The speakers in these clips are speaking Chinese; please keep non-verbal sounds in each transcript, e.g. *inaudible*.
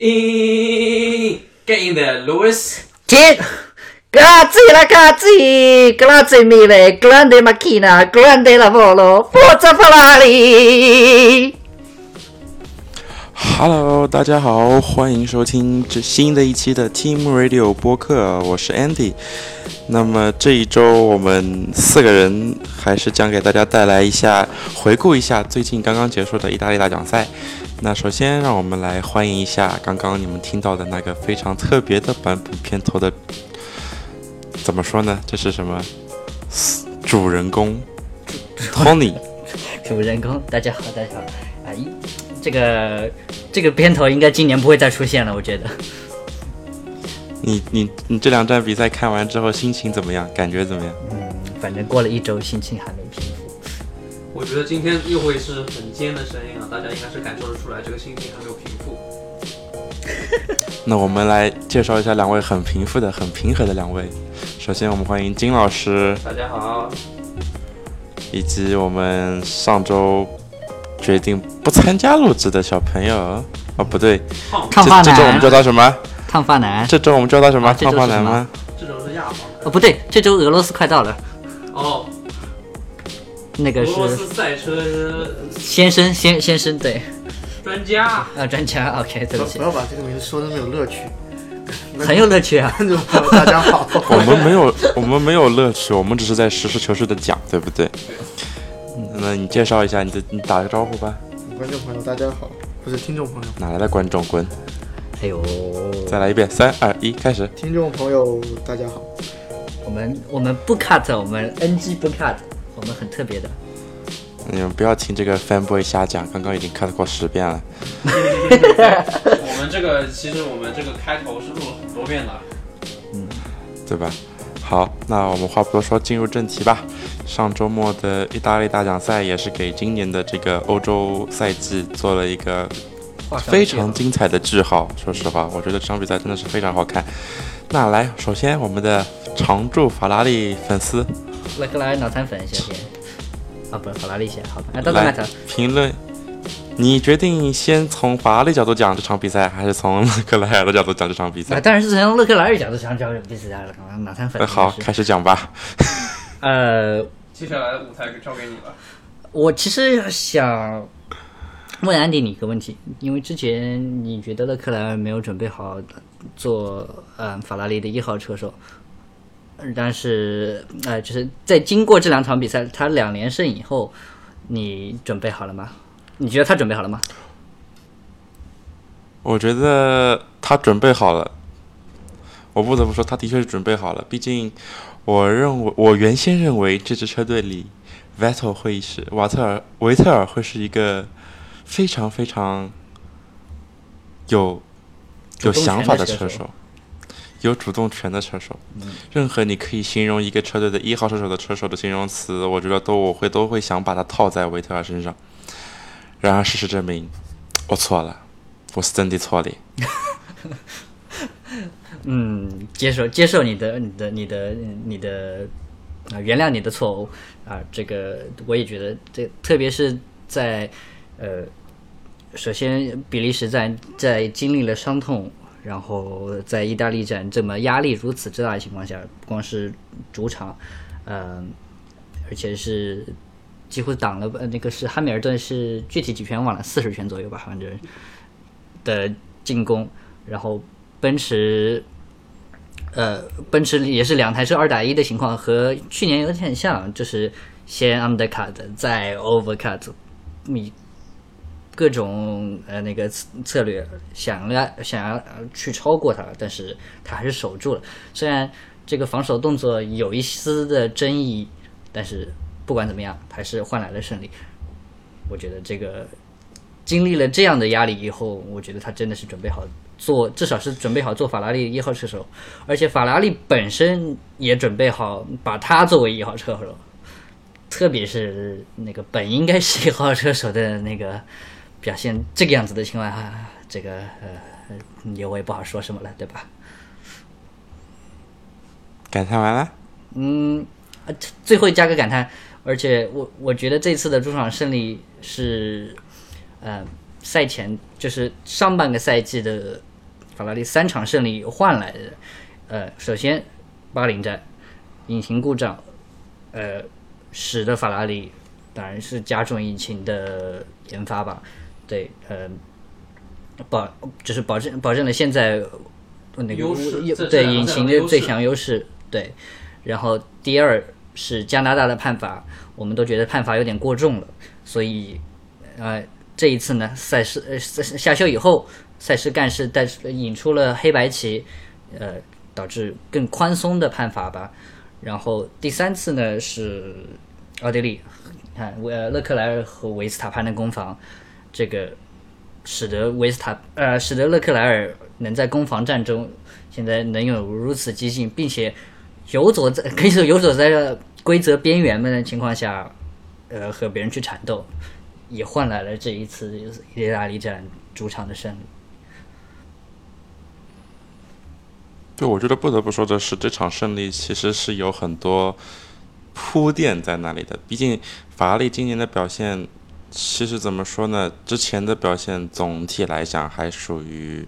In, get in there, Lewis. 停！Grazie ragazzi, grazie mille, grande macchina, grande lavoro, forza Ferrari！Hello，大家好，欢迎收听这新的一期的 Team Radio 播客，我是 Andy。那么这一周我们四个人还是将给大家带来一下回顾一下最近刚刚结束的意大利大奖赛。那首先让我们来欢迎一下刚刚你们听到的那个非常特别的版本片头的，怎么说呢？这是什么？主人公 Tony。*laughs* 主人公，大家好，大家好。啊，一这个这个片头应该今年不会再出现了，我觉得。你你你这两站比赛看完之后心情怎么样？感觉怎么样？嗯，反正过了一周，心情还没平复。我觉得今天又会是很尖的声音啊，大家应该是感受得出来，这个心情还没有平复。*laughs* 那我们来介绍一下两位很平复的、很平和的两位。首先，我们欢迎金老师，大家好，以及我们上周决定不参加录制的小朋友。哦，不对，烫发这这周我们叫，他什么？烫发男。这周我们叫他什么？啊烫发男吗？这周是亚方。哦，不对，这周俄罗斯快到了，哦，那个俄罗是斯赛车先生，先先生，对，专家，啊，专家，OK，对不起不，要把这个名字说的那么有乐趣。很有乐趣啊。观众朋友，大家好，*laughs* 我们没有，我们没有乐趣，我们只是在实事求是的讲，对不对？那你介绍一下，你的你打个招呼吧。观众朋友，大家好，不是听众朋友，哪来的观众？滚！哎呦，再来一遍，三二一，开始。听众朋友大家好，我们我们不 cut，我们 NG 不 cut，我们很特别的。你们不要听这个 fanboy 瞎讲，刚刚已经 cut 过十遍了。我们这个其实我们这个开头是录了很多遍的。嗯对吧？好，那我们话不多说，进入正题吧。上周末的意大利大奖赛也是给今年的这个欧洲赛季做了一个非常精彩的句号。说实话，我觉得这场比赛真的是非常好看。那来，首先我们的常驻法拉利粉丝勒克莱尔脑残粉先先，啊，不是法拉利先，好吧，啊，都都来 cut。评论，你决定先从法拉利角度讲这场比赛，还是从勒克莱尔的角度讲这场比啊，赛？当然是从勒克莱尔角度讲这场比赛了，脑残粉呃。好，开始讲吧。*laughs* 呃，接下来的舞台交给你了。我其实想问安迪你一个问题，因为之前你觉得勒克莱尔没有准备好做呃法拉利的一号车手，但是呃就是在经过这两场比赛，他两连胜以后，你准备好了吗？你觉得他准备好了吗？我觉得他准备好了，我不得不说，他的确是准备好了。毕竟，我认为我原先认为这支车队里，Vettel 会是瓦特尔维特尔会是一个非常非常有有想法的车手，有主动权的车手。任何你可以形容一个车队的一号车手的车手的形容词，我觉得都我会都会想把它套在维特尔身上。然而事实证明，我错了，我是真的错了。*laughs* 嗯，接受接受你的你的你的你的啊、原谅你的错误啊，这个我也觉得这特别是在呃，首先比利时在在经历了伤痛，然后在意大利站这么压力如此之大的情况下，不光是主场，嗯、而且是几乎挡了呃那个是汉密尔顿是具体几圈忘了，四十圈左右吧，反正的进攻，然后奔驰，呃，奔驰也是两台车二打一的情况，和去年有点像，就是先 undercut 再 overcut，你各种呃那个策策略想要想要去超过他，但是他还是守住了。虽然这个防守动作有一丝的争议，但是不管怎么样，还是换来了胜利。我觉得这个经历了这样的压力以后，我觉得他真的是准备好做，至少是准备好做法拉利一号车手，而且法拉利本身也准备好把他作为一号车手，特别是那个本应该是一号车手的那个表现这个样子的情况下，这个呃，也我也不好说什么了，对吧？感叹完了，嗯，呃最后加个感叹，而且我我觉得这次的主场胜利是，呃，赛前就是上半个赛季的法拉利三场胜利换来的。呃，首先巴林站引擎故障，呃，使得法拉利当然是加重引擎的研发吧。对，呃，保就是保证保证了现在那个优对引擎的最强优势。对，然后第二是加拿大的判罚，我们都觉得判罚有点过重了，所以呃这一次呢，赛事呃赛下休以后，赛事干事带出引出了黑白棋，呃导致更宽松的判罚吧。然后第三次呢是奥地利，看呃勒克莱尔和维斯塔潘的攻防，这个使得维斯塔呃使得勒克莱尔能在攻防战中现在能有如此激进，并且游走在可以说游走在规则边缘的情况下，呃和别人去缠斗，也换来了这一次意大利站主场的胜利。对，我觉得不得不说的是，这场胜利其实是有很多铺垫在那里的。毕竟法拉利今年的表现，其实怎么说呢？之前的表现总体来讲还属于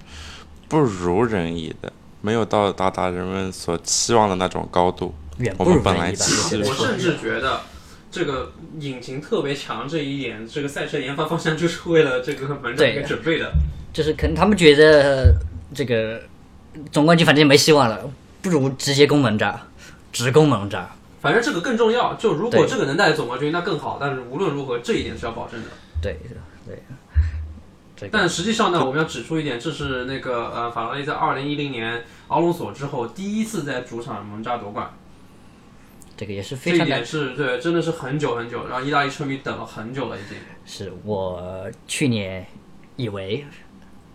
不如人意的，没有到达达人们所期望的那种高度。远不如我们本来人意吧其实我甚至觉得这个引擎特别强这一点，这个赛车研发方向就是为了这个门站给准备的。就是可能他们觉得这个总冠军反正没希望了，不如直接攻门扎，直攻门闸。反正这个更重要，就如果这个能带来总冠军，那更好。但是无论如何，这一点是要保证的。对对，这个但实际上呢，我们要指出一点，这是那个呃，法拉利在二零一零年奥隆索之后第一次在主场蒙扎夺冠，这个也是这一非常难点。是对，真的是很久很久，然后意大利车迷等了很久了已经。是我去年以为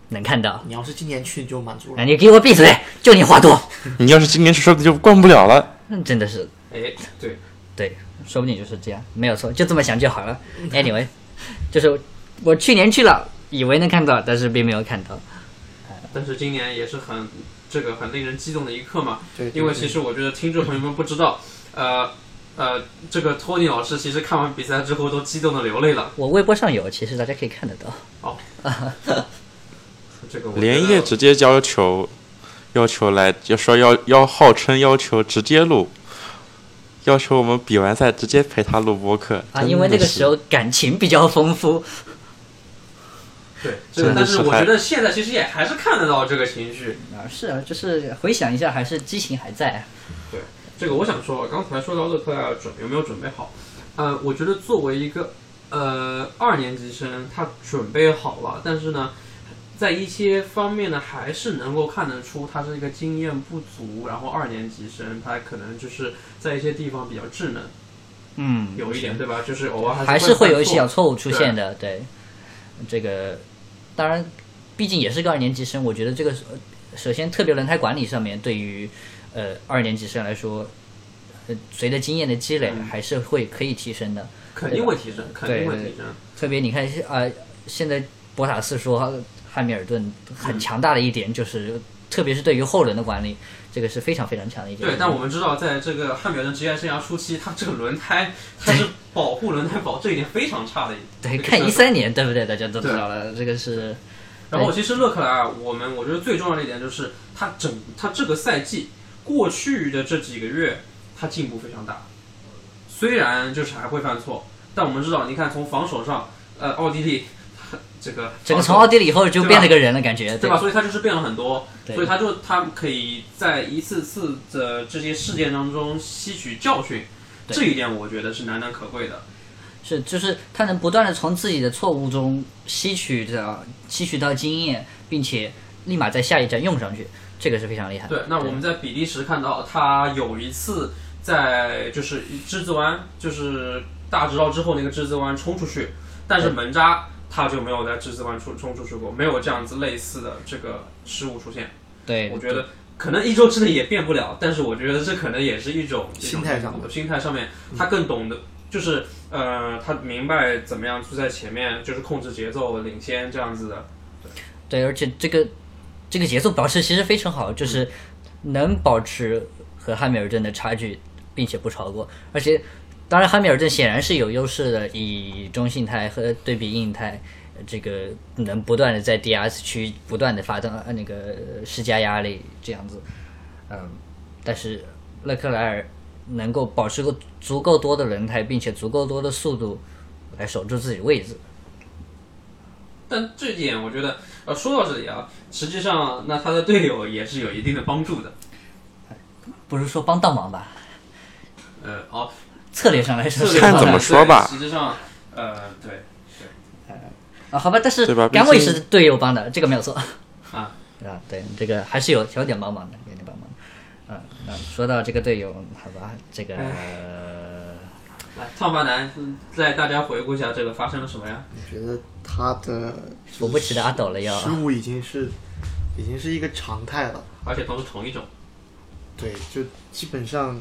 能看到，你要是今年去就满足了哎，。你给我闭嘴！就你话多，你要是今年去说不定就冠不了了。嗯真的是哎，对，对，说不定就是这样，没有错，就这么想就好了。Anyway，*laughs* 就是我去年去了，以为能看到，但是并没有看到。但是今年也是很这个很令人激动的一刻嘛，对，对因为其实我觉得听众朋友们不知道，呃呃，这个托尼老师其实看完比赛之后都激动的流泪了。我微博上有，其实大家可以看得到。哦 *laughs* 这个我连夜直接要求要求来，就说要要号称要求直接录，要求我们比完赛直接陪他录播客啊，因为那个时候感情比较丰富，对，这个真的是还但是我觉得现在其实也还是看得到这个情绪。啊，是啊，就是回想一下，还是激情还在。对这个我想说，刚才说到勒克莱尔准有没有准备好？呃，我觉得作为一个呃二年级生，他准备好了，但是呢，在一些方面呢，还是能够看得出他是一个经验不足，然后二年级生他可能就是在一些地方比较稚嫩，嗯，有一点对吧？就是偶尔还还是会有一些小错误出现的。对，这个当然，毕竟也是个二年级生，我觉得这个呃首先特别轮胎管理上面，对于呃二年级生来说，呃随着经验的积累，嗯还是会可以提升的。肯定会提升，肯定会提升。特别你看啊、呃现在博塔斯说汉密尔顿很强大的一点就是，特别是对于后轮的管理，这个是非常非常强的一点。对，但我们知道，在这个汉密尔顿职业生涯初期，他这个轮胎他是保护轮胎保这一点非常差的一。对看一三年对不对？大家都知道了，这个是然后其实勒克莱尔，我们我觉得最重要的一点就是他整他这个赛季过去的这几个月，他进步非常大。虽然就是还会犯错，但我们知道，你看从防守上，呃，奥地利 *laughs* 这个整个从奥地利以后就变了个人了，感觉对吧？所以他就是变了很多，所以他就他可以在一次次的这些事件当中吸取教训，这一点我觉得是难能可贵的。是，就是他能不断的从自己的错误中吸取的吸取到经验，并且立马在下一站用上去，这个是非常厉害的。对，那我们在比利时看到他有一次在就是之字湾，就是大直道之后那个之字湾冲出去，但是门扎他就没有在之字湾出冲出去过，没有这样子类似的这个失误出现。对，我觉得可能一周之内也变不了，但是我觉得这可能也是一种心态上的心态上面，他更懂得，就是呃，他明白怎么样去在前面就是控制节奏、领先这样子的。对，而且这个这个节奏保持其实非常好，就是能保持和汉密尔顿的差距，并且不超过。而且，当然汉密尔顿显然是有优势的，以中性胎和对比硬胎，这个能不断的在 DRS 区不断的发动呃那个施加压力这样子，嗯，但是勒克莱尔能够保持个足够多的轮胎，并且足够多的速度来守住自己位置。但这点我觉得，呃，说到这里啊，实际上那他的队友也是有一定的帮助的。不是说帮倒忙吧？呃，哦，策略上来说看怎么说吧实际上，呃，对对，呃，啊，好吧，但是甘位是队友帮的，这个没有错。啊，啊，对，这个还是有有点帮忙的，有点帮忙的。嗯，那说到这个队友，好吧，这个、来，烫发男带大家回顾一下这个发生了什么呀？我觉得他的扶不起的阿斗了要。失误已经是已经是一个常态了。而且都是同一种。对，就基本上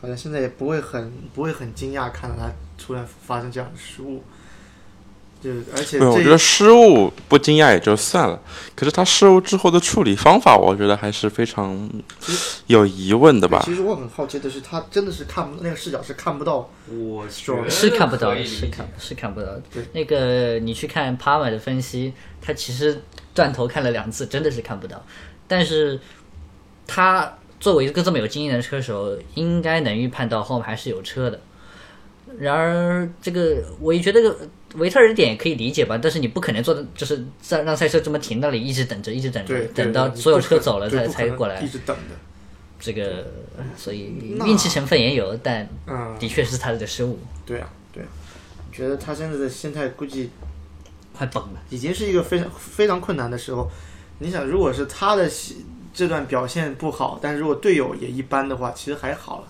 好像现在也不会很不会很惊讶看到他突然发生这样的失误。就而且我觉得失误不惊讶也就算了，可是他失误之后的处理方法，我觉得还是非常有疑问的吧。其实我很好奇的是，他真的是看不那个视角是看不到。我是看不到是看是看不到。那个你去看帕马的分析，他其实断头看了两次，真的是看不到。但是他作为一个这么有经验的车手，应该能预判到后面还是有车的。然而，这个我也觉得个维特尔的点也可以理解吧，但是你不可能做的就是在让赛车这么停那里一直等着，一直等着，，等到所有车走了才对不可能才过来一。直等的。这个，所以运气成分也有，但嗯，的确是他的失误，对啊，对啊。觉得他现在的心态估计快崩了。已经是一个非常非常困难的时候。你想，如果是他的西这段表现不好，但是如果队友也一般的话，其实还好了。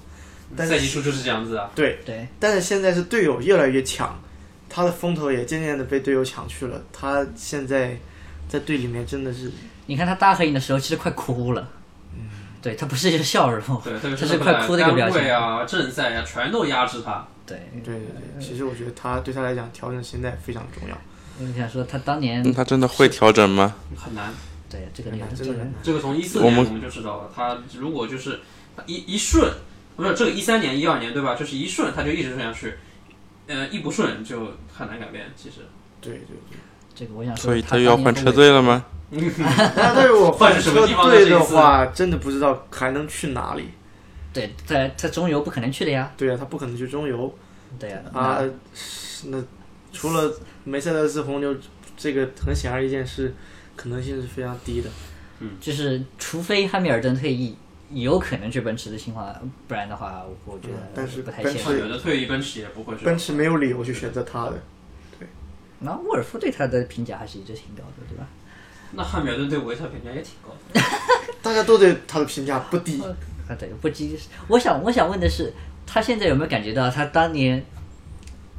但是赛季初就是这样子啊。对，对，但是现在是队友越来越强，他的风头也渐渐的被队友抢去了。他现在在队里面真的是，你看他大合影的时候，其实快哭了。嗯，对他不是一个笑容，对，他是是快哭的一个表情。单位啊、正赛啊，全都压制他。对，对对对，其实我觉得他对他来讲调整心态非常重要。我想说他当年嗯他真的会调整吗？很难，对这个这个很难真的很难这个从一四年我们就知道了，他如果就是一一顺，不是这个一三年、一二年对吧？就是一顺他就一直顺下去，呃，一不顺就很难改变。其实，对对对。这个我想说，所以他又要换车队了吗？*laughs* *laughs* 那对我 *laughs* 换换什么地方呢队的这话，真的不知道还能去哪里。对，在在中游不可能去的呀。对啊，他不可能去中游对呀，啊那除了梅赛德斯红牛，这个很显而易见是可能性是非常低的。嗯就是除非汉密尔顿退役，有可能去奔驰的情况，不然的话，我觉得嗯但是不太奔驰现实。有的退役奔驰也不会是奔驰没有理由去选择他的。对那沃尔夫对他的评价还是一直挺高的，对吧？那汉密尔顿对维特评价也挺高的。*laughs* 大家都对他的评价不低。啊，对，不低。我想，我想问的是，他现在有没有感觉到他当年，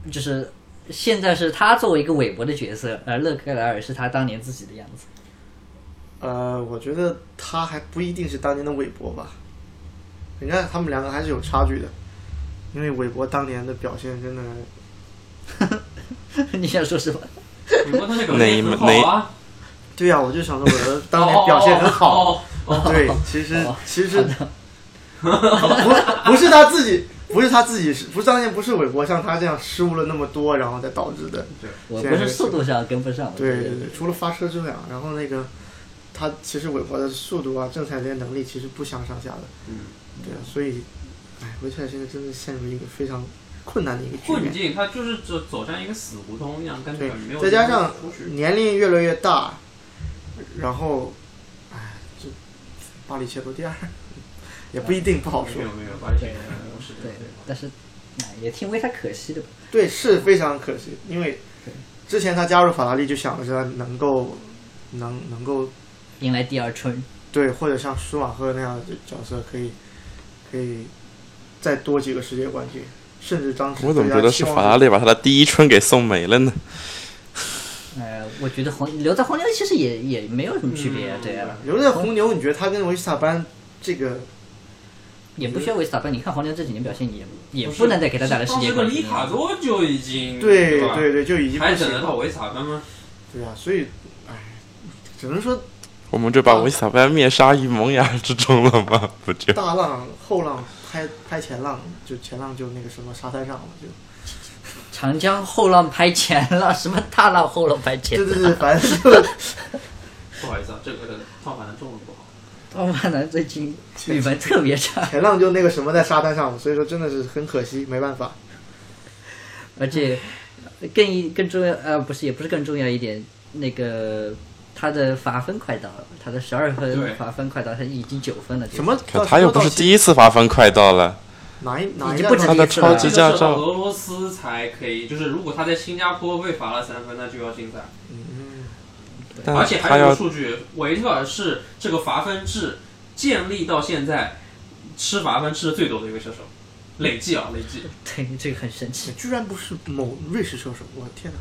就是现在是他作为一个韦伯的角色，而勒克莱尔是他当年自己的样子。呃，我觉得他还不一定是当年的韦伯吧。你看他们两个还是有差距的，因为韦伯当年的表现真的，*laughs* 你想说什么？不过他那个哪一很好啊，对呀、我就想说韦伯当年表现很好。哦。哦哦对，其实哦其实不不是他自己，不是他自己，不是当年不是韦伯像他这样失误了那么多，然后再导致的。我不是速度上跟不上。对对对，除了发车之外啊，然后那个他其实韦伯的速度啊、正赛这些能力其实不相上下的。嗯，对啊，所以，哎，维特尔现在真的陷入一个非常困难的一个局面。困境，他就是走走上一个死胡同一样，根对本没有。再加上年龄越来越大，然后，哎，这巴黎切罗第二，也不一定不好说没。有没有，巴黎现在是对，但是也挺为他可惜的。对，是非常可惜，因为之前他加入法拉利就想的是他能够能能够迎来第二春，对，或者像舒马赫那样的角色，可以可以再多几个世界冠军，甚至当时我怎么觉得是法拉利把他的第一春给送没了呢？呃，我觉得红留在红牛其实也也没有什么区别，对啊，留在红牛，你觉得他跟维斯塔潘这个也不需要维斯塔潘。你看黄牛这几年表现也也不能再给他带来世界当时的里冠军了。卡多就已经对对对，就已经不行还等得到维斯塔潘吗？对啊，所以哎，只能说我们就把维斯塔潘灭杀于萌芽之中了吗？不就？大浪后浪拍拍前浪，就前浪就那个什么沙滩上了，就长江后浪拍前浪，什么大浪后浪拍前浪？对对对，烦死了不好意思啊，这个套反弹中的不好。奥曼南最近语文特别差，前浪就那个什么在沙滩上，所以说真的是很可惜，没办法。而且更一更重要呃不是也不是更重要一点，那个他的罚分快到了，他的十二分罚分快到，他已经九分了。什么？可他又不是第一次罚分快到了，哪一哪一他的超级驾照俄罗斯才可以，就是如果他在新加坡被罚了三分，那就要禁赛。而且还有一个数据，维特尔是这个罚分制建立到现在吃罚分吃的最多的一位射手，累计啊，累计。对，这个很神奇。居然不是某瑞士射手，我的天哪！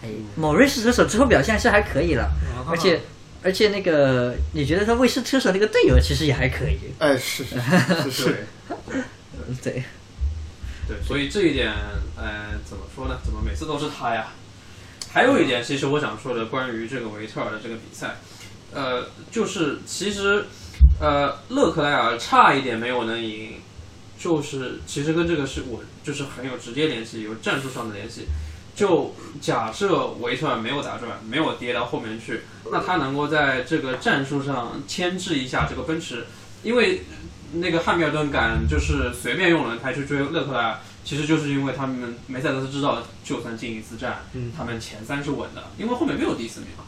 哎，某瑞士车手之后表现是还可以了，啊而且而且那个你觉得他卫士车手那个队友其实也还可以。哎，是是是 *laughs* 对，对，所以这一点，呃，怎么说呢？怎么每次都是他呀？还有一点，其实我想说的关于这个维特尔的这个比赛，呃，就是其实，呃，勒克莱尔差一点没有能赢，就是其实跟这个是我就是很有直接联系，有战术上的联系。就假设维特尔没有打转，没有跌到后面去，那他能够在这个战术上牵制一下这个奔驰，因为那个汉密尔顿敢就是随便用轮胎去追勒克莱尔，其实就是因为他们梅赛德斯知道，就算进一次站，嗯他们前三是稳的，因为后面没有第四名嘛。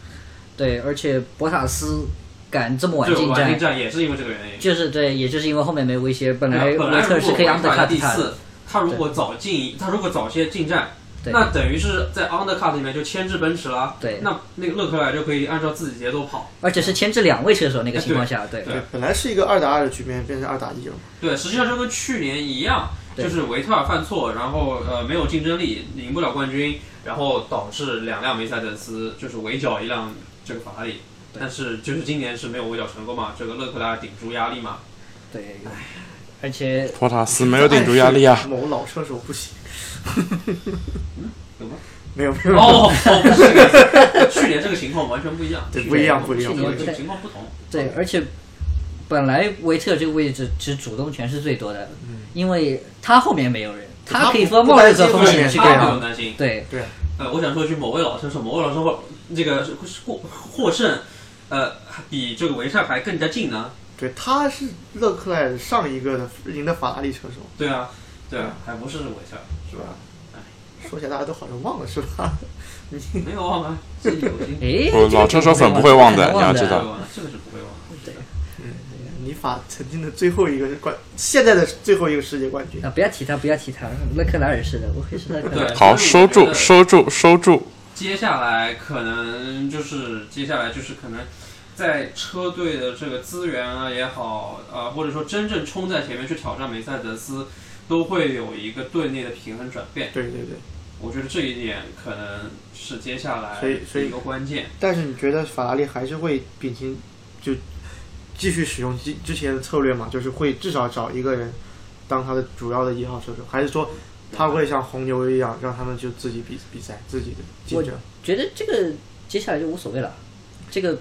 对，而且博塔斯敢这么晚，进站，也是因为这个原因。就是对，也就是因为后面没威胁，本来维特尔是可以 undercut 排第他的。四，他如果早进，他如果早些进站，那等于是在 undercut 里面就牵制奔驰了。对那那个勒克莱尔就可以按照自己节奏跑。而且是牵制两位车手那个情况下，对对对，本来是一个二打二的局面，变成二打一了嘛。对，实际上就跟去年一样，对就是维特尔犯错，然后呃没有竞争力，赢不了冠军，然后导致两辆梅赛德斯就是围剿一辆这个法拉利。但是就是今年是没有围剿成功嘛，这个勒克莱尔顶住压力嘛。对，而且托塔斯没有顶住压力啊。某老车手不行。有吗？没有没有。哦，哦不是这个，去年这个情况完全不一样，对不一样不一样去年不一样情况不同。对，而且本来维特这个位置其实主动权是最多的，因为他后面没有人，他可以说冒任何风险去他不干嘛。用担心。对，呃，我想说一句，某位老车手，某位老车手这个获获胜，呃，比这个维特还更加近呢。对，他是勒克莱尔上一个的赢的法拉利车手。对啊，对啊，还不是维特，是吧？说起来大家都好像忘了是吧？没有忘啊，记忆犹新。*laughs* 诶，不这个老车手粉不会忘的你要知道这个是不会忘法曾经的最后一个冠，现在的最后一个世界冠军。啊，不要提他，不要提他，勒克莱尔是的，我会是勒克莱尔对。好，收住，收住，收住。接下来可能就是接下来就是可能在车队的这个资源啊也好，呃，或者说真正冲在前面去挑战梅赛德斯，都会有一个队内的平衡转变。对对对。我觉得这一点可能是接下来所以所以一个关键。但是你觉得法拉利还是会秉行就继续使用之之前的策略嘛？就是会至少找一个人当他的主要的一号车手，还是说他会像红牛一样让他们就自己比比赛，自己的竞争？觉得这个接下来就无所谓了，这个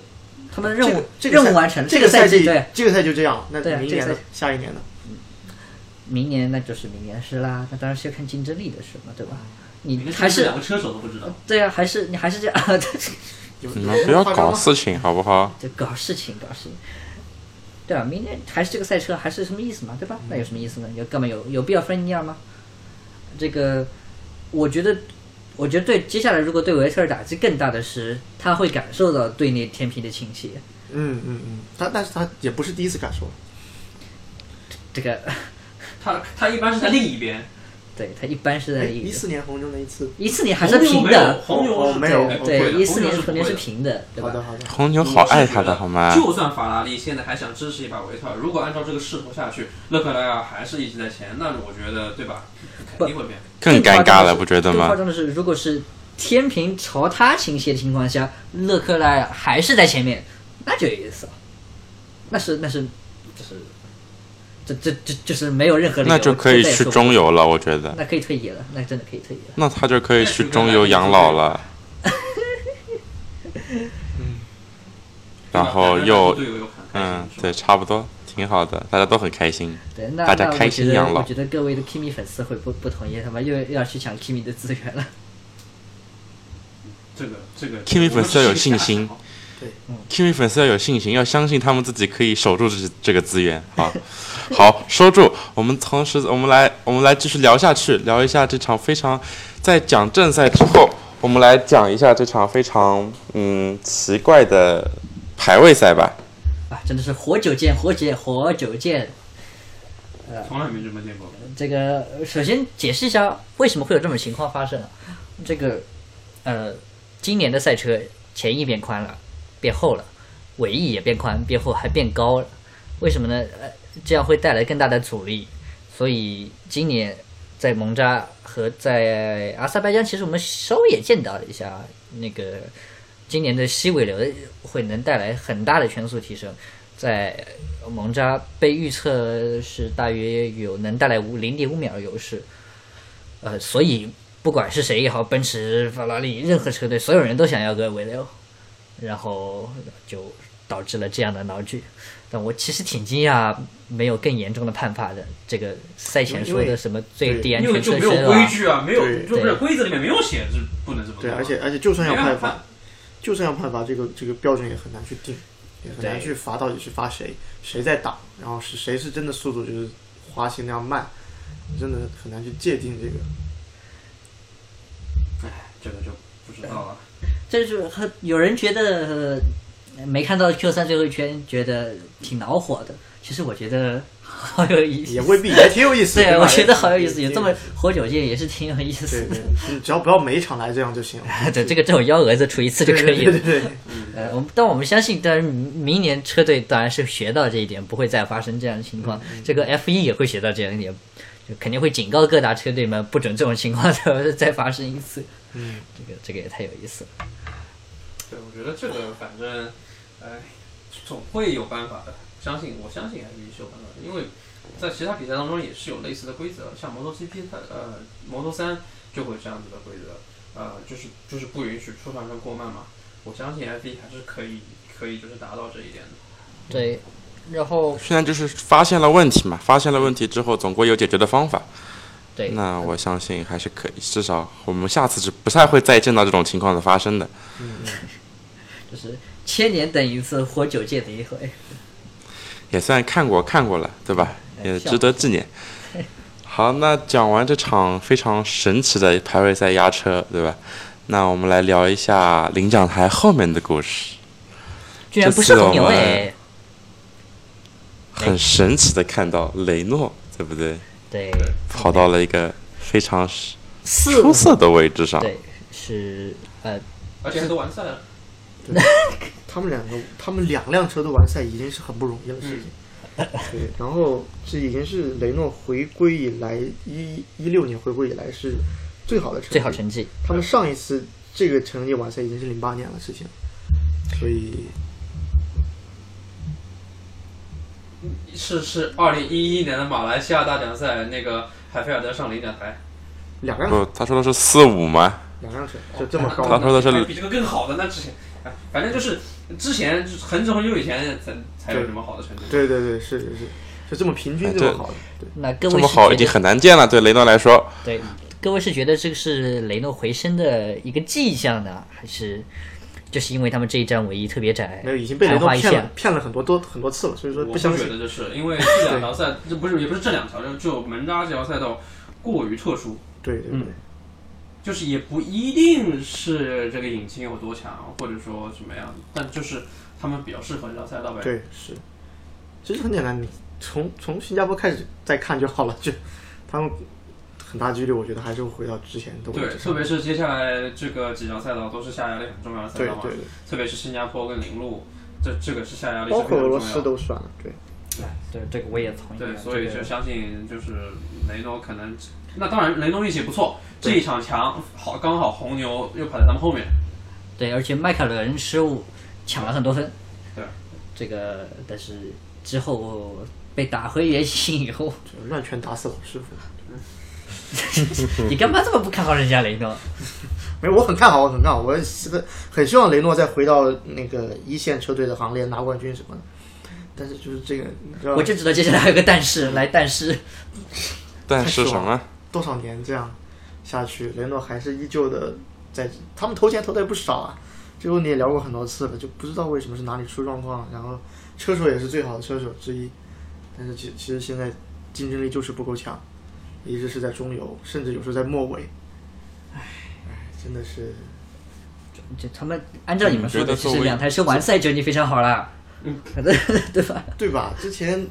他们任务、这个这个任务完成了，这个赛季对，这个赛季就这样，那明年呢这个？下一年呢？明年那就是明年的事啦，那当然是要看竞争力的事嘛，对吧？你你还是两个车手都不知道，对啊，还是你还是这样，有 *laughs* 你们不要搞事情好不好？就搞事情搞事情，对啊，明年还是这个赛车还是什么意思嘛，对吧？那有什么意思呢？有干嘛有有必要分尼尔吗？这个，我觉得，我觉得对接下来如果对维特尔打击更大的是，他会感受到队内天平的倾斜。嗯嗯嗯，他但是他也不是第一次感受了。这个，他他一般是在另一边，对他一般是在哎，一一四年红牛那一次，一四年还是平的，红牛哦没有对，一四年红红牛是平的，对吧？好的好的，红牛好爱他的好吗？就算法拉利现在还想支持一把维特尔，如果按照这个势头下去，勒克莱尔还是一直在前，那我觉得对吧？肯定会变。更尴尬了，不觉得更夸吗？张的是，如果是天平朝他倾斜的情况下，勒克莱尔还是在前面，那就有意思了。那是那是就是这这这就是没有任何理由，那就可以去中游，了，我觉得。那可以退役了，那真的可以退役了。那他就可以去中游养老了。*laughs* 然后又嗯，对，差不多，挺好的，大家都很开心。对，那大家开心养老我觉得各位的 Kimi 粉丝会不不同意，他妈又又要去抢 Kimi 的资源了。这个这个 Kimi 粉丝要有信心对 Kimi 粉丝要有信心，要相信他们自己可以守住这这个资源。好，*laughs* *laughs* 好，收住。我们同时，我们来，我们来继续聊下去，聊一下这场非常，在讲正赛之后，我们来讲一下这场非常嗯奇怪的排位赛吧。啊，真的是活久见，活见，活久见。呃从来没这么见过。这个首先解释一下为什么会有这种情况发生啊？这个呃，今年的赛车前翼变宽了，变厚了，尾翼也变宽、变厚，还变高了。为什么呢？呃，这样会带来更大的阻力。所以今年在蒙扎和在阿塞拜疆，其实我们稍微也见到了一下那个今年的吸尾流会能带来很大的圈速提升。在蒙扎被预测是大约有能带来五零点五秒的优势，呃，所以不管是谁也好，奔驰、法拉利，任何车队，所有人都想要个尾流，然后就导致了这样的闹剧。但我其实挺惊讶，没有更严重的判罚的。这个赛前说的什么最低安全就没有车身啊，规矩啊，没有对就是规则里面没有写是不能这么。对，而且而且就算要判罚，就算要判罚，这个这个标准也很难去定，也很难去罚到底是罚谁，谁在挡，然后是谁是真的速度就是滑行那样慢，真的很难去界定这个。这个就不知道了。*laughs* 这就是很有人觉得、呃、没看到 Q 三最后一圈，觉得挺恼火的。其实我觉得好有意思，也未必，也挺有意思。*laughs* 对，我觉得好有意思，有这么活久见也是挺有意思对的。对，只要不要每一场来这样就行了。*laughs* 对，这个这种幺蛾子出一次就可以了。对 *laughs* 对对，呃，我们但我们相信，当然明年车队当然是学到这一点，不会再发生这样的情况。这个 F 一也会学到这样一点，就肯定会警告各大车队们，不准这种情况再再发生一次。嗯，这个这个也太有意思了。对，我觉得这个反正，哎，总会有办法的。相信我相信还是有办法的，因为在其他比赛当中也是有类似的规则，像摩托 GP 它呃摩托三就会这样子的规则，呃就是就是不允许出场车过慢嘛。我相信 F 一还是可以可以就是达到这一点的。对，然后现在就是发现了问题嘛，发现了问题之后，总归有解决的方法。对，那我相信还是可以，至少我们下次是不太会再见到这种情况的发生的。嗯 *laughs* 就是千年等一次，活久见的一回。也算看过看过了，对吧？也值得纪念。*laughs* 好，那讲完这场非常神奇的排位赛压车，对吧？那我们来聊一下领奖台后面的故事。居然不是我们哎，很神奇的看到雷诺，对不对？对，跑到了一个非常四出色的位置上。对是呃而且都完赛了，*laughs* 他们两个，他们两辆车都完赛已经是很不容易的事情。对，然后这已经是雷诺回归以来一一六年回归以来是最好的成绩。最好成绩。他们上一次这个成绩完赛已经是零八年的事情，所以是是二零一一年的马来西亚大奖赛，那个海菲尔德上领奖台，两辆不，他说的是四五吗？两辆车就这么高他说的是比这个更好的那之前，哎 *laughs* 反正就是之前很久很久以前才才有什么好的成绩。对对对，是是是，就这么平均哎这这么好的，对。那各这么好已经很难见了，对雷诺来说。对各位是觉得这个是雷诺回升的一个迹象呢，还是就是因为他们这一站尾翼特别窄，没有，已经被雷诺骗了，骗了很多多很多次了，所以说我不相信。觉得就是因为这两 *laughs* 条赛，这不是也不是这两条，就就门扎这条赛道过于特殊，对对对，就是也不一定是这个引擎有多强，或者说怎么样，但就是他们比较适合这条赛道呗。对是，其实很简单，你从从新加坡开始再看就好了，就他们很大几率，我觉得还是会回到之前的对，特别是接下来这个几条赛道都是下压力很重要的赛道嘛对对，对，特别是新加坡跟零路，这这个是下压力包括俄罗。斯都算了，对。对这个我也同意啊。对，所以就相信就是雷诺可能，那当然雷诺运气不错，这一场强好刚好红牛又跑在他们后面，对，而且迈凯伦失误抢了很多分。对，*laughs* 这个但是之后被打回原形以后，就乱拳打死老师傅。*laughs* 你干嘛这么不看好人家雷诺？*laughs* 没有，我很看好，我很看好，我是很希望雷诺再回到那个一线车队的行列拿冠军什么的。但是就是这个，你知道我就知道接下来还有个但是，来但是，但是什么？多少年这样下去，雷诺还是依旧的在，他们投钱投的也不少啊。这个问题也聊过很多次了，就不知道为什么是哪里出状况，然后车手也是最好的车手之一，但是其其实现在竞争力就是不够强，一直是在中游，甚至有时候在末尾，唉，真的是。就他们按照你们说的，其实两台车完赛就已经非常好了，嗯，对对吧？对吧？之前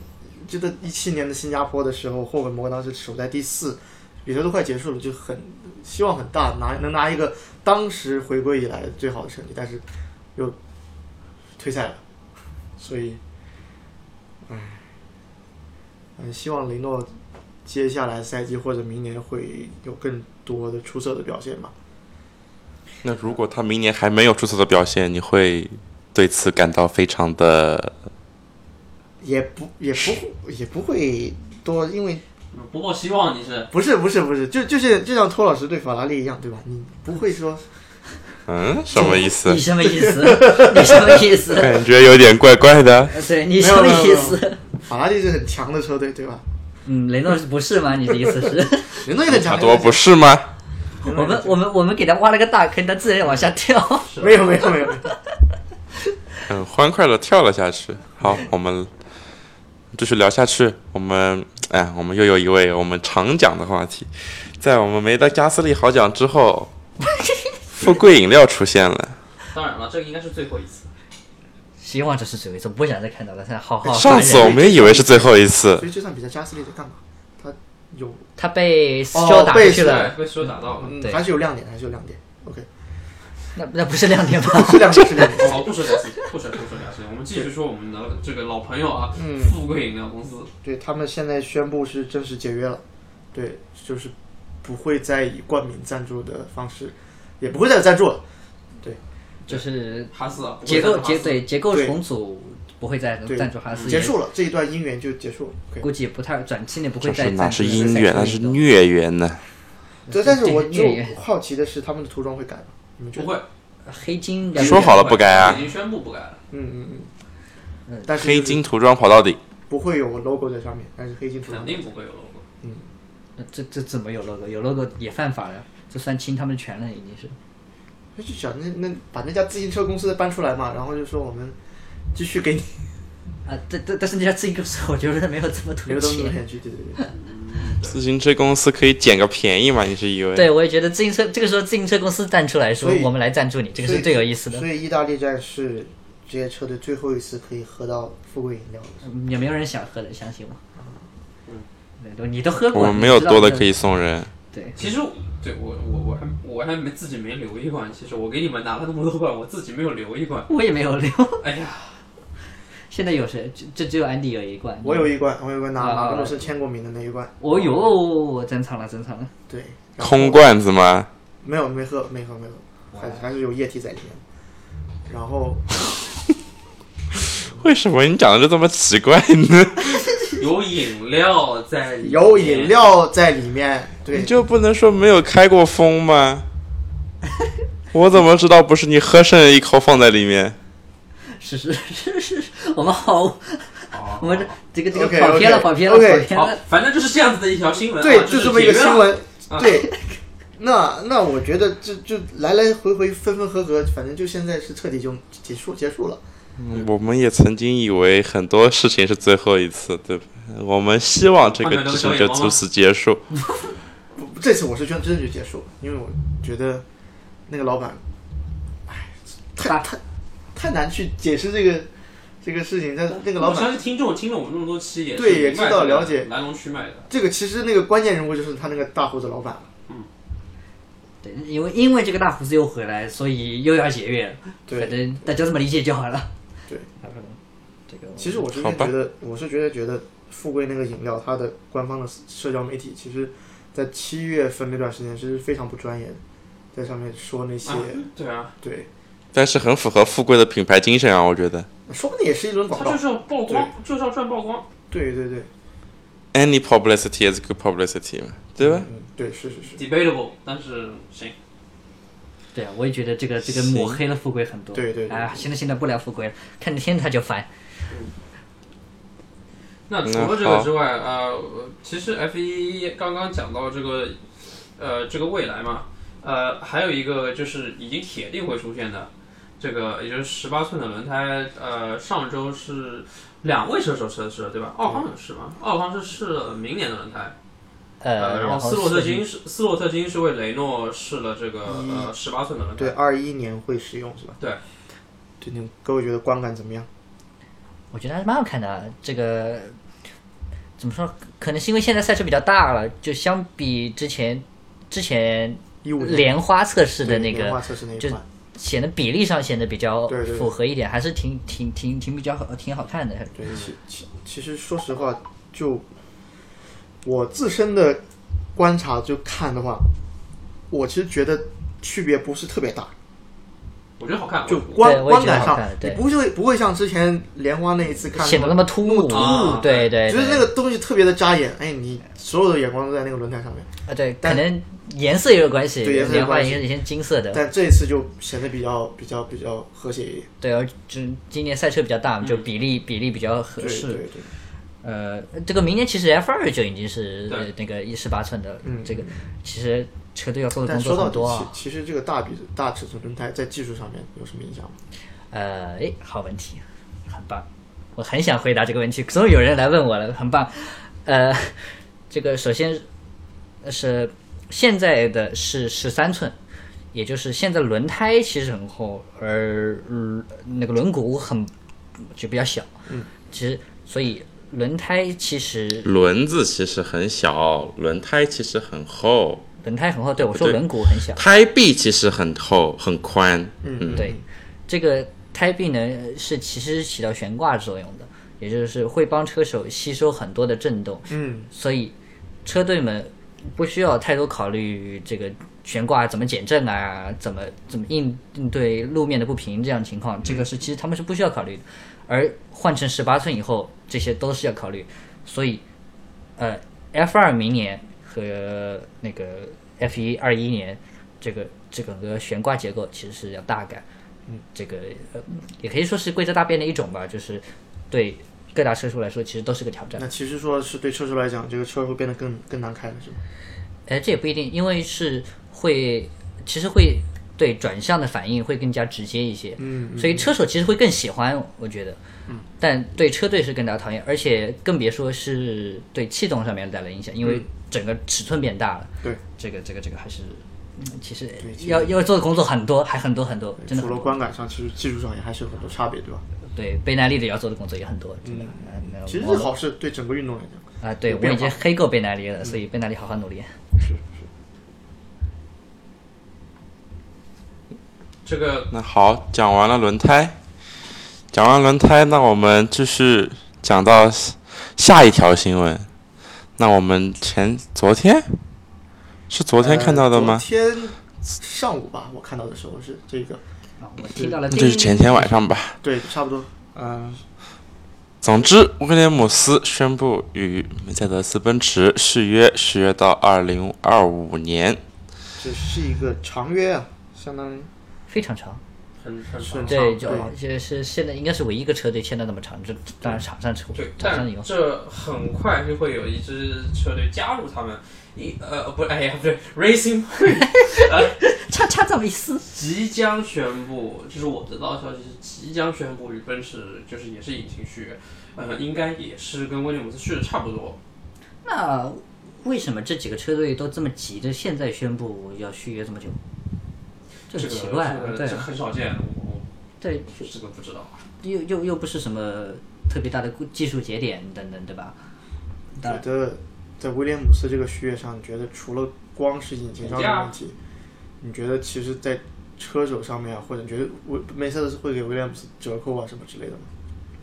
记得一七年的新加坡的时候，霍本摩当时守在第四，比赛都快结束了，就很希望很大，拿能拿一个当时回归以来最好的成绩，但是又退赛了，所以，唉，嗯，希望雷诺接下来赛季或者明年会有更多的出色的表现吧。那如果他明年还没有出色的表现，你会对此感到非常的也不也不也不会多，因为不抱希望你是不是不是不是，就就是就像托老师对法拉利一样，对吧？你不会说嗯什么意思你？什么意思？你什么意思？感觉有点怪怪的。对你什么意思？法拉利是很强的车队，对吧？嗯，雷诺不是吗？你的意思是？*laughs* 雷诺也很强，多不是吗？我们我们我们给他挖了个大坑，他自然往下跳。没有没有没有，没有很欢快的跳了下去。好，我们继续聊下去。我们哎，我们又有一位我们常讲的话题，在我们没得加斯利好奖之后，*laughs* 富贵饮料出现了。当然了，这个应该是最后一次。希望这是最后一次，不想再看到了。现在好好。上次我们也以为是最后一次所，以这场比赛加斯利在干嘛？他有他被哦 Stroll 打去了，对，被说打到了。嗯对还是有亮点，还是有亮点。OK，那那不是亮点吗？是亮点是亮点。好，不说加斯，不说不说加斯，我们继续说我们的这个老朋友啊，嗯富贵饮料公司。对他们现在宣布是正式解约了，对，就是不会再以冠名赞助的方式，也不会再有赞助了。对就是哈斯啊，不结构结对结构重组不会再对赞助哈斯，结束了这一段姻缘就结束了。估计也不太短期内不会再赞助赛姻缘，那是运动孽缘呢？对，但是我就好奇的是，他们的涂装会改吗？你们觉得？不会，黑金说好了不改啊已经宣布不改了。嗯嗯嗯。但是黑金涂装跑到底，不会有 logo 在上面，但是黑金涂装肯定不会有 logo。那这这怎么有 logo？有 logo 也犯法了，这算侵他们权了，已经是。那就想那那把那家自行车公司搬出来嘛，然后就说我们继续给你啊，但但但是那家自行车，我觉得没有这么没有多钱。这么多钱去，对对对。自行车公司可以捡个便宜吗？你是以为？对，我也觉得自行车这个时候自行车公司站出来说我们来赞助你，这个是最有意思的所。以意大利站是这些车队最后一次可以喝到富贵饮料也没有人想喝的，相信我。对，都你都喝过，我们没有多的可以。以送人。对，其实对我我我还我还没自己没留一罐，其实我给你们拿了那么多罐，我自己没有留一罐。我也没有留。哎呀，现在有谁？就就只有安迪有一罐。我有一罐，我有一罐拿啊马格努斯签过名的那一罐，哦呦，珍藏了，珍藏了。对，空罐子吗？没有没喝没喝没喝，还还是有液体在里面。然后 *laughs* 为什么你讲的就这么奇怪呢？*laughs* 有饮料在里面有饮，料在里面，对你，就不能说没有开过封吗？我怎么知道不是你喝剩一口放在里面？是是是是，我们好，我们这这个这个跑偏了，跑偏了，OK 好跑偏了。，反正就是这样子的一条新闻。对，就这么一个。新闻，对。那那我觉得就就来来回回分分合合，反正就现在是彻底就结束结束了。嗯我们也曾经以为很多事情是最后一次，对吧？我们希望这个事情就就此结束。这次我是真真的就结束了，因为我觉得那个老板，哎，太太太难去解释这个这个事情。但那个老板，我相信听众听了我们这么多期也对也知道了解来龙去脉的。这个其实那个关键人物就是他那个大胡子老板了。对，因为因为这个大胡子又回来，所以又要解约。对反正大家这么理解就好了。对，这个其实我这好吧边觉得，我是觉得觉得富贵那个饮料，它的官方的社交媒体，其实，在七月份那段时间是非常不专业的，在上面说那些，啊对啊，对，但是很符合富贵的品牌精神啊，我觉得。说不定也是一轮广告他就。是要曝光，就是要赚曝光。对对对，Any publicity is good publicity 嘛，对吧？嗯，对，是是是，debatable，但是行，对啊，我也觉得这个这个抹黑了富贵很多。对对对啊，现在现在不聊富贵了，看见天他就烦。那除了这个之外，呃，其实 F 一刚刚讲到这个，呃，这个未来嘛，呃，还有一个就是已经铁定会出现的，这个也就是十八寸的轮胎，呃，上周是两位车手测试了，对吧？奥康有试吗？奥康是试了明年的轮胎，呃，然后斯洛特金是是斯洛特金是为雷诺试了这个呃十八寸的轮胎，对，二一年会使用是吧？对。对，你们各位觉得观感怎么样？我觉得还是蛮好看的。这个怎么说？可能是因为现在赛车比较大了，就相比之前之前莲花测试的那个莲花，测试那一就款，显得比例上显得比较符合一点，还是挺挺挺挺比较好挺好看的。对，其其其实说实话，就我自身的观察就看的话，我其实觉得区别不是特别大，我觉得好看，就我观观感上对。你不会不会像之前莲花那一次看显得那么突兀突啊兀，对对，就是那个东西特别的扎眼，哎，你所有的眼光都在那个轮胎上面，啊，对，可能颜色也有关系，对颜色有莲花关系也有些金色的，但这一次就显得比较比较比较和谐一点。对，而就今年赛车比较大，就比例比例比较合适。对对对，呃，这个明年其实 F 二就已经是那个一十八寸的，嗯。这个其实车队要做的工作很多啊。其其实这个大比大尺寸轮胎在技术上面有什么影响吗？呃，哎，好问题，很棒，我很想回答这个问题，总有人来问我了，很棒。呃，这个首先是现在的是十三寸，也就是现在轮胎其实很厚，而、呃那个轮毂很就比较小。嗯，其实所以轮胎其实轮子其实很小，轮胎其实很厚，轮胎很厚，对我说轮毂很小。胎壁其实很厚很宽。嗯，对，这个胎壁呢是其实起到悬挂作用的，也就是会帮车手吸收很多的震动，嗯，所以车队们不需要太多考虑这个悬挂怎么减震啊，怎么怎么应应对路面的不平这样情况，这个是其实他们是不需要考虑的。而换成十八寸以后，这些都是要考虑，所以呃，F 二明年和那个 F 一二一年这个这整个悬挂结构其实是要大改。嗯，这个呃也可以说是规则大变的一种吧，就是对各大车手来说其实都是个挑战。那其实说是对车手来讲，这个车会变得更更难开了，是吗？哎，这也不一定，因为是会，其实会对转向的反应会更加直接一些，嗯，所以车手其实会更喜欢，我觉得，嗯，但对车队是更加讨厌，而且更别说是对气动上面带来影响，因为整个尺寸变大了，对，这个这个这个还是，嗯其实要要做的工作很多，还很多很多，真的除了观感上，其实技术上也还是有很多差别，对吧？对贝耐力的要做的工作也很多，真的，嗯。其实好事，对整个运动来讲。啊，对我已经黑够贝耐力了，所以贝耐力好好努力。是是。这个那好，讲完了轮胎，讲完轮胎，那我们继续讲到下一条新闻。那我们前昨天是昨天看到的吗？呃昨天上午吧，我看到的时候是这个，啊我听到了那就是前天晚上吧。对，差不多。嗯、总之，威廉姆斯宣布与梅赛德斯奔驰续约，续约到二零二五年。这是一个长约啊，相当于非常长。很很长对，就对就是现在应该是唯一一个车队签的那么长，这当然场上车对，但场上有。这很快就会有一支车队加入他们。一呃不，哎呀不对，Racing *laughs* 差差这么一丝。即将宣布，就是我得到的消息是即将宣布与奔驰就是也是引擎续约，呃，应该也是跟威廉姆斯续的差不多。那为什么这几个车队都这么急着现在宣布要续约这么久？这奇怪啊，这个这对啊很少见，我对，我这个不知道。又又又不是什么特别大的技术节点等等，对吧？觉得在威廉姆斯这个续约上，你觉得除了光是引擎上的问题，你觉得其实，在车手上面啊，或者你觉得威梅赛德斯会给威廉姆斯折扣啊什么之类的吗？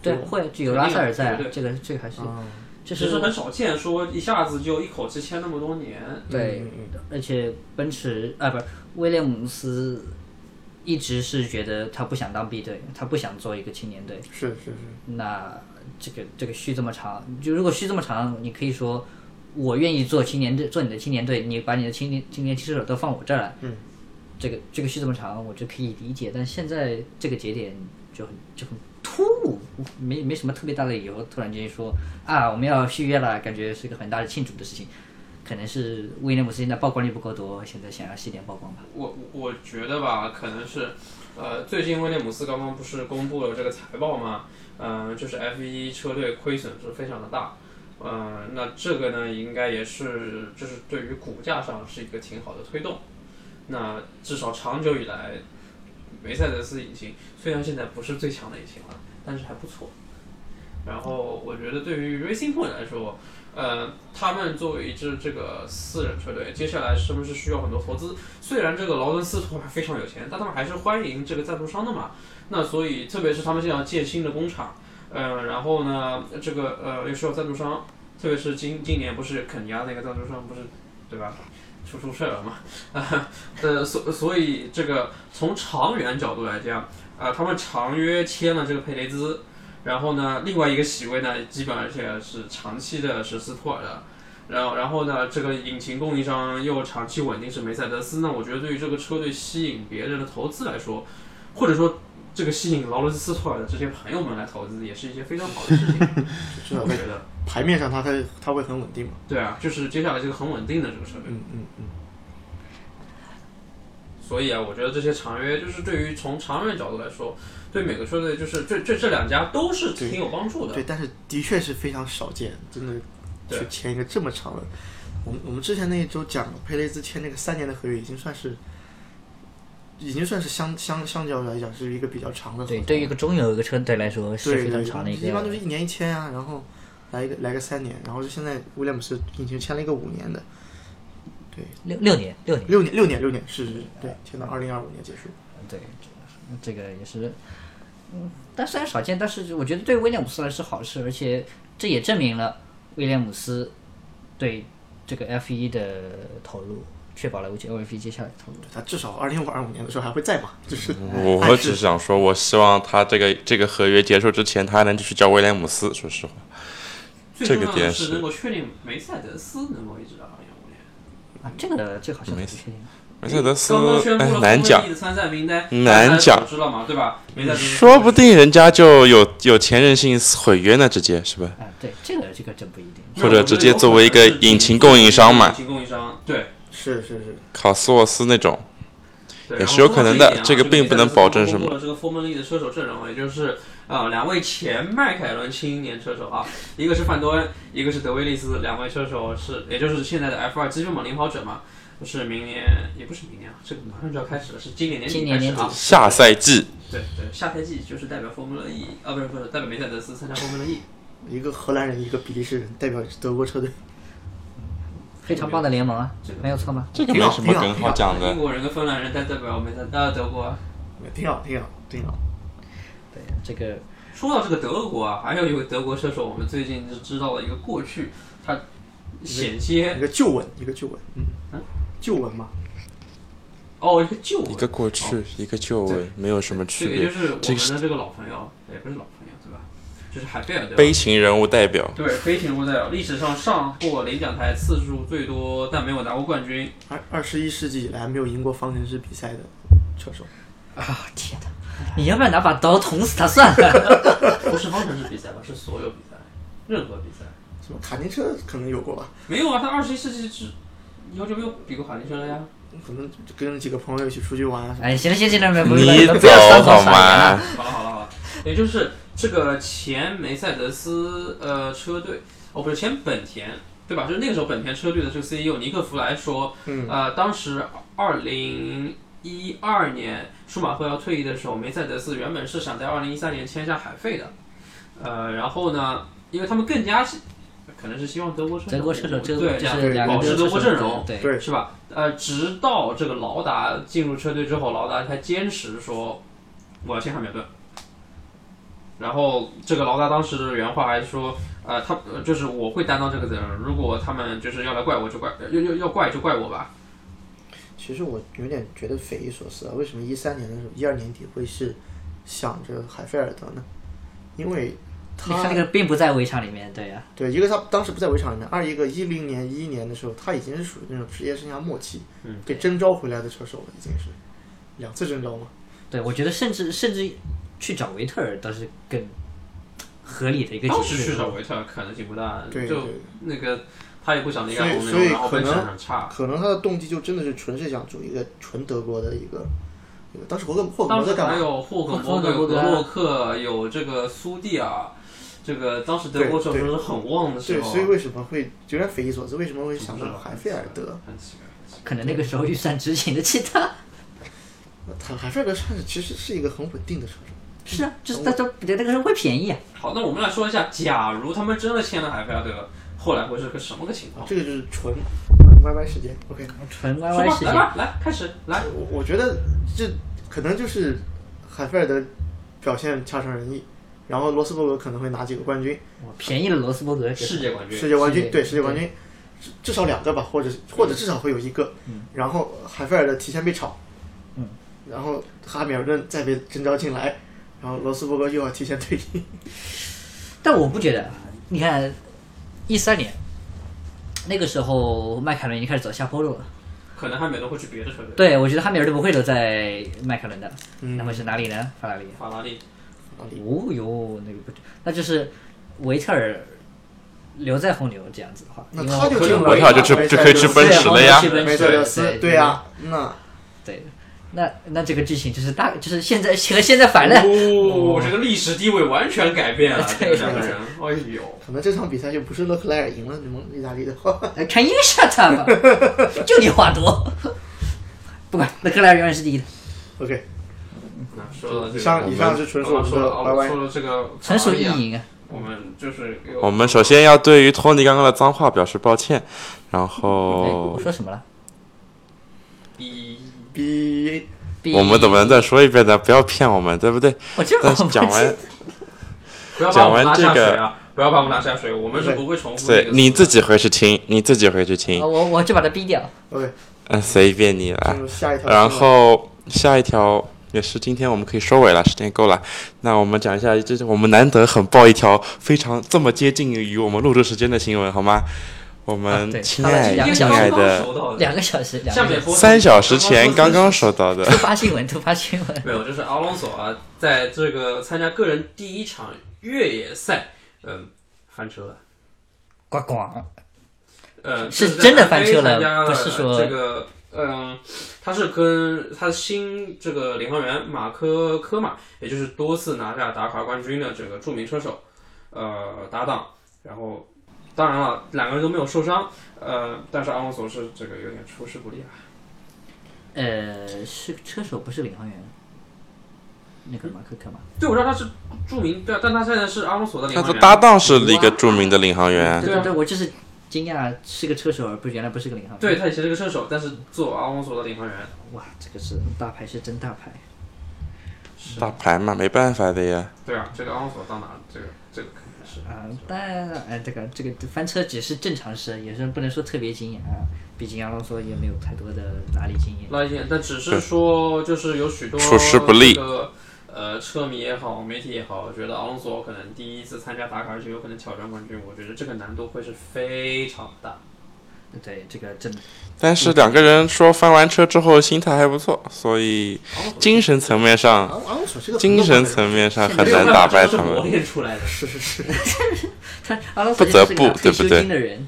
对，会就有拉塞尔在，这个这个还是啊，就是只是很少见说一下子就一口气签那么多年。对而且奔驰啊，不是威廉姆斯，一直是觉得他不想当 B 队，他不想做一个青年队。是是是，那这个这个续这么长，就如果续这么长，你可以说我愿意做青年队，做你的青年队，你把你的青年青年车手都放我这儿来。嗯，这个这个续这么长，我就可以理解。但现在这个节点就很就很突兀，没没什么特别大的理由，突然间说啊我们要续约了，感觉是一个很大的庆祝的事情。可能是威廉姆斯现在曝光率不够多，现在想要吸点曝光吧。我我我觉得吧，可能是，呃，最近威廉姆斯刚刚不是公布了这个财报吗？嗯、就是 F 1车队亏损是非常的大，嗯、那这个呢，应该也是就是对于股价上是一个挺好的推动。那至少长久以来，梅赛德斯引擎虽然现在不是最强的引擎了，但是还不错。然后我觉得对于 Racing Point 来说，呃，他们作为一支这个私人车队，接下来是不是需要很多投资？虽然这个劳伦斯托还非常有钱，但他们还是欢迎这个赞助商的嘛。那所以，特别是他们现在要建新的工厂，嗯、然后呢，这个呃又需要赞助商，特别是今今年不是肯尼亚那个赞助商不是，对吧？出出事儿了嘛，啊，*laughs* 呃，所所以这个从长远角度来讲，啊、他们长约签了这个佩雷兹，然后呢，另外一个席位呢，基本上现在是长期的是斯托尔的，然后然后呢，这个引擎供应商又长期稳定是梅赛德斯，那我觉得对于这个车队吸引别人的投资来说，或者说这个吸引劳伦斯托尔的这些朋友们来投资，也是一件非常好的事情，至少我觉得。牌面上它它它会很稳定嘛。对啊，就是接下来这个很稳定的这个设备，嗯嗯嗯，所以啊，我觉得这些长约就是对于从长远角度来说，对每个车队就是这这这两家都是挺有帮助的。对，但是的确是非常少见，真的对去签一个这么长的。我们我们之前那一周讲佩雷兹签那个三年的合约，已经算是，已经算是相相相较来讲是一个比较长的对，对于一个中游一个车队来说是对非常长的一个。一般都是一年一签啊，然后来一个来个三年，然后就现在威廉姆斯已经签了一个五年的，对，六六年六年。六年六年六年是是对，签到二零二五年结束。对，这个也是，嗯，但虽然少见，但是我觉得对威廉姆斯来说是好事，而且这也证明了威廉姆斯对这个 F 一的投入，确保了 LV 接下来的投入。他至少二零五二五年的时候还会在嘛，就是我只想说，我希望他这个这个合约结束之前，他还能继续叫威廉姆斯。说实话，最重要的这个点是是能够确定梅赛德斯能够一直到二零五年。啊，这个这个好像没不确定。梅赛德斯哎难讲难讲知道吗，对吧？说不定人家就有有钱任性毁约呢，直接是吧？啊，对，这个这个真不一定。或者直接作为一个引擎供应商嘛引擎供应商，对。是是是，考斯沃斯那种，对也是有可能的这啊这个并不能保证什么这个 Formula E 的车手阵容，也就是啊两位前迈凯伦青年车手啊，一个是范多恩，一个是德威利斯，两位车手是也就是现在的 F 二积分榜领跑者嘛。是明年，也不是明年啊，这个马上就要开始了，是今年年底开始啊。下赛季对对，下赛季就是代表 Formula E 啊，不是不是代表梅赛德斯参加 Formula E。一个荷兰人，一个比利时人，代表德国车队。非常棒的联盟啊，没有错吗？这个没什么梗好讲的英的。国人跟芬兰人代代表梅赛呃德国啊。挺好，挺好，挺好。对，这个说到这个德国啊，还有一位德国射手，我们最近就知道了一个过去，他险些一个旧闻，一个旧闻，嗯嗯，旧闻嘛，哦一个旧闻一个过去，一个旧闻，没有什么区别这个就。是我这个是们的这个老朋友，也不是老朋友？就是海贝尔对吧？悲情人物代表，对悲情人物代表，历史上上过领奖台次数最多，但没有拿过冠军。二二十一世纪以来没有赢过方程式比赛的车手。啊，天哪！你要不要拿把刀捅死他算了？*laughs* 不是方程式比赛吧？是所有比赛，任何比赛。什么卡丁车可能有过吧？没有啊，他二十一世纪是以后就没有比过卡丁车了呀。可能跟几个朋友一起出去玩啊什么。哎，行了行了行了，不你不走要伤好口撒盐了。吗？好了好了好了，也就是这个前梅赛德斯呃车队，哦不是前本田对吧？就是那个时候本田车队的这个 CEO 尼克弗莱说，嗯，呃，当时二零一二年舒马赫要退役的时候，梅赛德斯原本是想在二零一三年签下海费的，呃，然后呢，因为他们更加是可能是希望德国车手德国车手对这样保持德国阵容，对，对，是吧？呃，直到这个劳达进入车队之后，劳达才坚持说我要签汉密尔顿。然后这个劳达当时的原话还是说，呃，他呃就是我会担当这个责任，如果他们就是要来怪我就怪，要要要怪就怪我吧。其实我有点觉得匪夷所思啊，为什么一三年的时候，一二年底会是想着海菲尔德呢？因为他那个并不在围场里面，对呀、对一个他当时不在围场里面，二一个一零年一一年的时候，他已经是属于那种职业生涯末期，嗯，被征召回来的车手了，已经是两次征召嘛。对，我觉得甚至甚至去找维特尔倒是更合理的一个解释时去找。维特尔可能性不大，就对就，那个他也不想离开红牛，所以所以然后很差。可能他的动机就真的是纯是想组一个纯德国的一个，当时霍肯霍根当时在干嘛？还有霍肯伯格、有霍肯伯格格洛克，有这个苏蒂尔，这个当时德国是很旺的时对，候，所以为什么会有点匪夷所思？为什么会想到海菲尔德？可能那个时候预算执行的其他。他海菲尔德算是其实是一个很稳定的车手。是啊，就是他都比那个时候会便宜啊。好，那我们来说一下，假如他们真的签了海菲尔德，后来会是个什么个情况？这个就是纯 YY 时间。OK，纯说 YY 吧，事件，来吧，来开始，来，我我觉得这可能就是海菲尔德表现差强人意，然后罗斯伯格可能会拿几个冠军，便宜了罗斯伯格。世界冠军世界冠军，对世界冠军，至至少两个吧，或者或者至少会有一个。然后海菲尔德提前被炒，嗯，然后哈密尔顿再被征召进来，然后罗斯伯格又要提前退役。但我不觉得，你看，一三年那个时候，迈凯伦已经开始走下坡路了。可能汉密尔顿会去别的车队，对，我觉得汉密尔顿不会留在迈凯伦的，嗯那会是哪里呢？法拉利。法拉利，哦哟，那个不，那就是维特尔留在红牛这样子的话，那因为他就进了维特尔就去就可以去奔驰了呀对。梅赛德斯，对对呀，那对，那那这个剧情就是大，就是现在和现在反了。哦，这个历史地位完全改变了，这对两个人，哎呦，可能这场比赛就不是勒克莱尔赢了，你们意大利的话，哎，Can you shut up？就你话多。不管，勒克莱尔永远是第一的，OK，那说到这个，以上是纯属说了，说了这个纯属意淫啊。我们就是我们首先要对于托尼刚刚的脏话表示抱歉，然哎，后我说什么了？一比我们怎么能再说一遍呢？不要骗我们，对不对？我就但是讲完，*laughs* 不要把我们拉下讲完这个水啊！不要把我们拉下水，我们是不会重复的对你自己回去听，你自己回去听啊，我我就把它逼掉。OK，嗯，随便你了。然后下一条也是今天我们可以收尾了，时间够了。那我们讲一下，这是我们难得很爆一条非常这么接近于我们录制时间的新闻，好吗？我啊们对亲爱两个小时的收到的两个小时，两个小时下面播三小时前刚刚收到的，突发新闻，*laughs* 突发新闻。没有，就是阿隆索啊，在这个参加个人第一场越野赛，嗯，翻车了。呱呱。呃，是真的翻车了不是说这个，嗯，他是跟他的新这个领航员马科科马，也就是多次拿下达卡冠军的这个著名车手，呃，搭档。然后，当然了，两个人都没有受伤，呃，但是阿隆索是这个有点出师不利啊。呃，是车手，不是领航员。那个马克克嘛，对，我知道他是著名，对啊，但他现在是阿隆索的领航员。他的搭档是一个著名的领航员。对啊对对对，我就是惊讶是个车手，而不是原来不是个领航员。对，他以前是个车手，但是做阿隆索的领航员。哇，这个是大牌是真大牌。是大牌嘛，没办法的呀。对啊，这个阿隆索到哪，这个这个是。啊，但哎，这个这个翻车只是正常事，也是不能说特别惊艳啊。毕竟阿隆索也没有太多的拉力经验。拉力经验，但只是说，就是有许多处事不利这个呃车迷也好，媒体也好，觉得阿隆索可能第一次参加达卡，而且有可能挑战冠军，我觉得这个难度会是非常大。对，这个真但是两个人说翻完车之后心态还不错，所以精神层面上，精神层面上很难打败他这是磨们。练出来的。是是是，*laughs* 他不得不对不对金的人，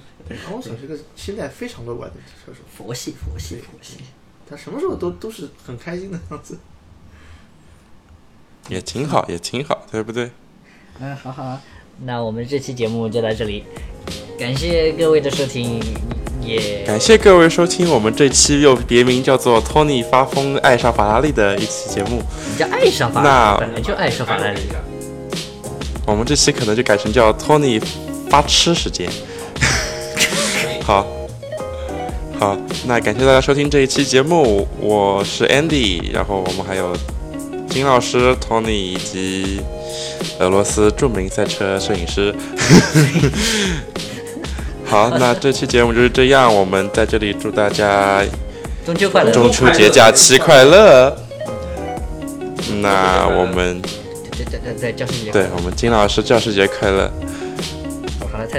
昂索是个心态非常乐观的车手，佛系佛系佛系。他什么时候都都是很开心的样子。*laughs* 也挺好，也挺好，对不对？嗯，好好啊，那我们这期节目就到这里，感谢各位的收听，也感谢各位收听我们这期又别名叫做“托尼发疯爱上法拉利”的一期节目。你叫爱上法拉那利，本来就爱上法拉利。我们这期可能就改成叫“托尼发痴时间”。*laughs* 好，好，那感谢大家收听这一期节目，我是 Andy，然后我们还有金老师、Tony 以及俄罗斯著名赛车摄影师。*laughs* 好，那这期节目就是这样，我们在这里祝大家中秋快乐！中秋节假期快乐。那我们在在在在教师节，对我们金老师教师节快乐，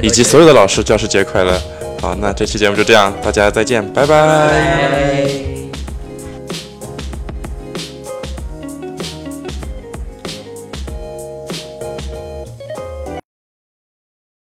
以及所有的老师教师节快乐。好，那这期节目就这样，大家再见，拜拜拜。